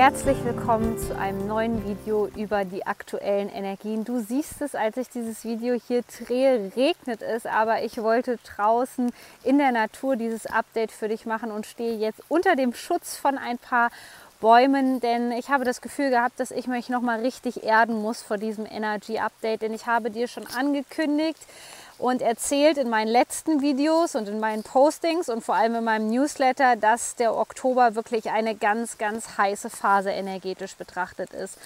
Herzlich willkommen zu einem neuen Video über die aktuellen Energien. Du siehst es, als ich dieses Video hier drehe, regnet es, aber ich wollte draußen in der Natur dieses Update für dich machen und stehe jetzt unter dem Schutz von ein paar Bäumen, denn ich habe das Gefühl gehabt, dass ich mich noch mal richtig erden muss vor diesem Energy Update, denn ich habe dir schon angekündigt, und erzählt in meinen letzten Videos und in meinen Postings und vor allem in meinem Newsletter, dass der Oktober wirklich eine ganz, ganz heiße Phase energetisch betrachtet ist.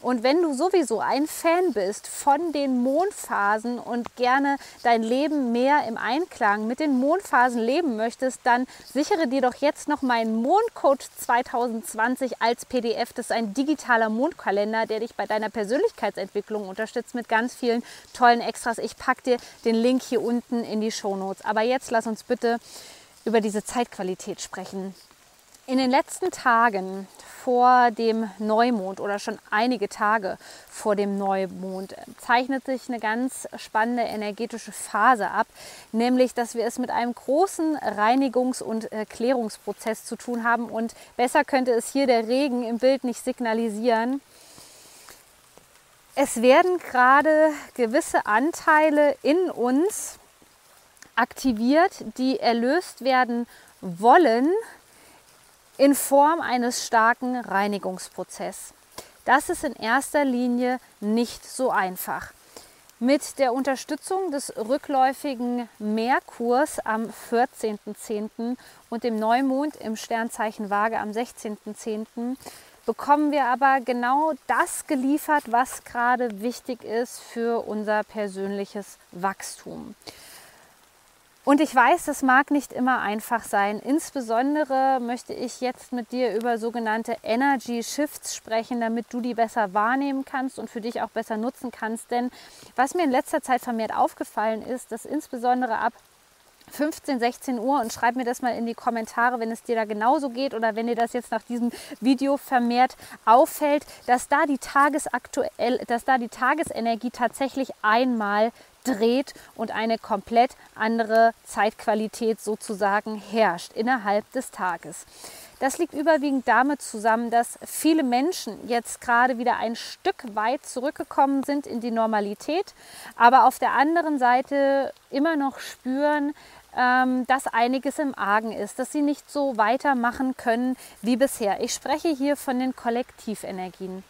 Und wenn du sowieso ein Fan bist von den Mondphasen und gerne dein Leben mehr im Einklang mit den Mondphasen leben möchtest, dann sichere dir doch jetzt noch meinen Mondcode 2020 als PDF. Das ist ein digitaler Mondkalender, der dich bei deiner Persönlichkeitsentwicklung unterstützt mit ganz vielen tollen Extras. Ich packe dir den Link hier unten in die Shownotes. Aber jetzt lass uns bitte über diese Zeitqualität sprechen. In den letzten Tagen vor dem Neumond oder schon einige Tage vor dem Neumond zeichnet sich eine ganz spannende energetische Phase ab, nämlich dass wir es mit einem großen Reinigungs- und äh, Klärungsprozess zu tun haben und besser könnte es hier der Regen im Bild nicht signalisieren. Es werden gerade gewisse Anteile in uns aktiviert, die erlöst werden wollen, in Form eines starken Reinigungsprozesses. Das ist in erster Linie nicht so einfach. Mit der Unterstützung des rückläufigen Merkurs am 14.10. und dem Neumond im Sternzeichen Waage am 16.10. bekommen wir aber genau das geliefert, was gerade wichtig ist für unser persönliches Wachstum. Und ich weiß, das mag nicht immer einfach sein. Insbesondere möchte ich jetzt mit dir über sogenannte Energy Shifts sprechen, damit du die besser wahrnehmen kannst und für dich auch besser nutzen kannst. Denn was mir in letzter Zeit vermehrt aufgefallen ist, dass insbesondere ab 15, 16 Uhr und schreib mir das mal in die Kommentare, wenn es dir da genauso geht oder wenn dir das jetzt nach diesem Video vermehrt auffällt, dass da die tagesaktuell, dass da die Tagesenergie tatsächlich einmal dreht und eine komplett andere Zeitqualität sozusagen herrscht innerhalb des Tages. Das liegt überwiegend damit zusammen, dass viele Menschen jetzt gerade wieder ein Stück weit zurückgekommen sind in die Normalität, aber auf der anderen Seite immer noch spüren, ähm, dass einiges im Argen ist, dass sie nicht so weitermachen können wie bisher. Ich spreche hier von den Kollektivenergien.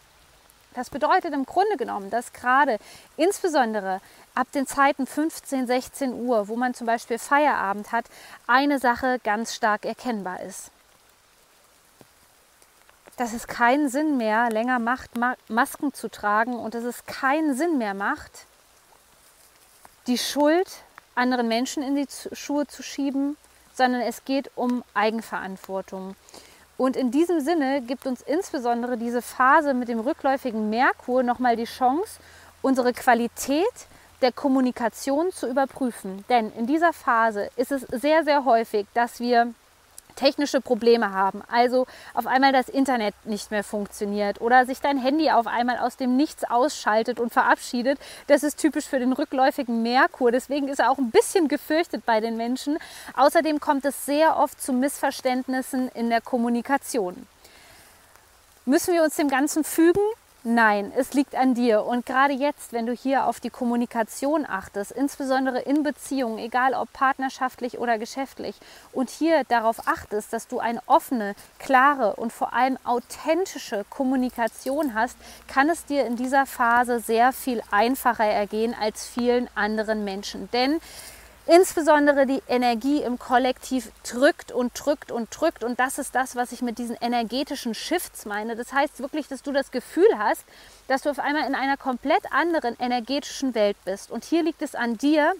Das bedeutet im Grunde genommen, dass gerade insbesondere ab den Zeiten 15, 16 Uhr, wo man zum Beispiel Feierabend hat, eine Sache ganz stark erkennbar ist. Dass es keinen Sinn mehr länger macht, Masken zu tragen und dass es keinen Sinn mehr macht, die Schuld anderen Menschen in die Schuhe zu schieben, sondern es geht um Eigenverantwortung. Und in diesem Sinne gibt uns insbesondere diese Phase mit dem rückläufigen Merkur nochmal die Chance, unsere Qualität der Kommunikation zu überprüfen. Denn in dieser Phase ist es sehr, sehr häufig, dass wir technische Probleme haben, also auf einmal das Internet nicht mehr funktioniert oder sich dein Handy auf einmal aus dem Nichts ausschaltet und verabschiedet, das ist typisch für den rückläufigen Merkur. Deswegen ist er auch ein bisschen gefürchtet bei den Menschen. Außerdem kommt es sehr oft zu Missverständnissen in der Kommunikation. Müssen wir uns dem Ganzen fügen? Nein, es liegt an dir. Und gerade jetzt, wenn du hier auf die Kommunikation achtest, insbesondere in Beziehungen, egal ob partnerschaftlich oder geschäftlich, und hier darauf achtest, dass du eine offene, klare und vor allem authentische Kommunikation hast, kann es dir in dieser Phase sehr viel einfacher ergehen als vielen anderen Menschen. Denn insbesondere die Energie im Kollektiv drückt und drückt und drückt. Und das ist das, was ich mit diesen energetischen Shifts meine. Das heißt wirklich, dass du das Gefühl hast, dass du auf einmal in einer komplett anderen energetischen Welt bist. Und hier liegt es an dir,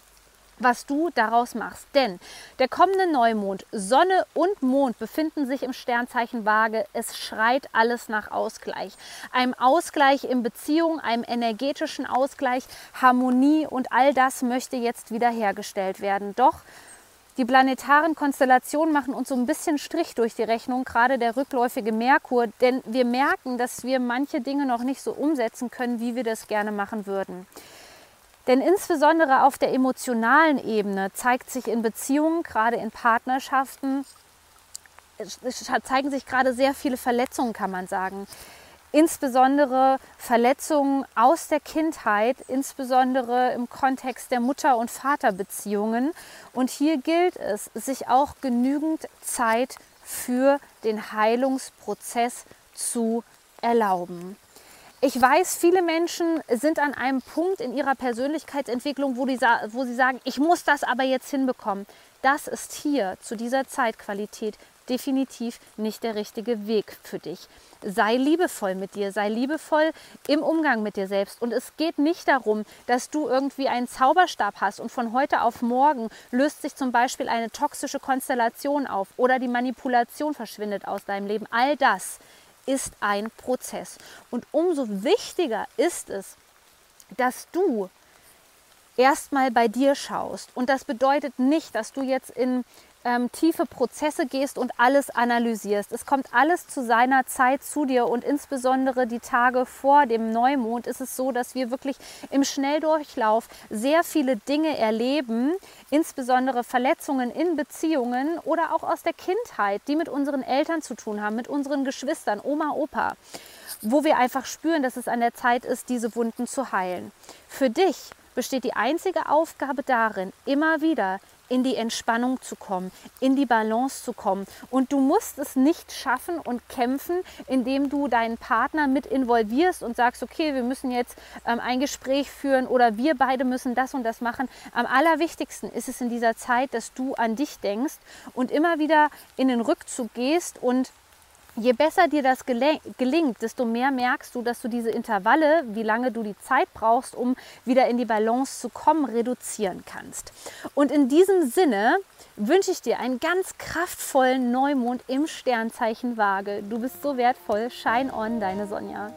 was du daraus machst. Denn der kommende Neumond, Sonne und Mond befinden sich im Sternzeichen Waage. Es schreit alles nach Ausgleich. Einem Ausgleich in Beziehung, einem energetischen Ausgleich, Harmonie und all das möchte jetzt wiederhergestellt werden. Doch die planetaren Konstellationen machen uns so ein bisschen Strich durch die Rechnung, gerade der rückläufige Merkur, denn wir merken, dass wir manche Dinge noch nicht so umsetzen können, wie wir das gerne machen würden. Denn insbesondere auf der emotionalen Ebene zeigt sich in Beziehungen, gerade in Partnerschaften, zeigen sich gerade sehr viele Verletzungen, kann man sagen. Insbesondere Verletzungen aus der Kindheit, insbesondere im Kontext der Mutter- und Vaterbeziehungen. Und hier gilt es, sich auch genügend Zeit für den Heilungsprozess zu erlauben. Ich weiß, viele Menschen sind an einem Punkt in ihrer Persönlichkeitsentwicklung, wo, die, wo sie sagen, ich muss das aber jetzt hinbekommen. Das ist hier zu dieser Zeitqualität definitiv nicht der richtige Weg für dich. Sei liebevoll mit dir, sei liebevoll im Umgang mit dir selbst. Und es geht nicht darum, dass du irgendwie einen Zauberstab hast und von heute auf morgen löst sich zum Beispiel eine toxische Konstellation auf oder die Manipulation verschwindet aus deinem Leben. All das ist ein Prozess. Und umso wichtiger ist es, dass du erstmal bei dir schaust. Und das bedeutet nicht, dass du jetzt in ähm, tiefe Prozesse gehst und alles analysierst. Es kommt alles zu seiner Zeit zu dir und insbesondere die Tage vor dem Neumond ist es so, dass wir wirklich im Schnelldurchlauf sehr viele Dinge erleben, insbesondere Verletzungen in Beziehungen oder auch aus der Kindheit, die mit unseren Eltern zu tun haben, mit unseren Geschwistern, Oma, Opa, wo wir einfach spüren, dass es an der Zeit ist, diese Wunden zu heilen. Für dich besteht die einzige Aufgabe darin, immer wieder in die Entspannung zu kommen, in die Balance zu kommen. Und du musst es nicht schaffen und kämpfen, indem du deinen Partner mit involvierst und sagst, okay, wir müssen jetzt ähm, ein Gespräch führen oder wir beide müssen das und das machen. Am allerwichtigsten ist es in dieser Zeit, dass du an dich denkst und immer wieder in den Rückzug gehst und je besser dir das gelingt, desto mehr merkst du, dass du diese Intervalle, wie lange du die Zeit brauchst, um wieder in die Balance zu kommen, reduzieren kannst. Und in diesem Sinne wünsche ich dir einen ganz kraftvollen Neumond im Sternzeichen Waage. Du bist so wertvoll. Shine on, deine Sonja.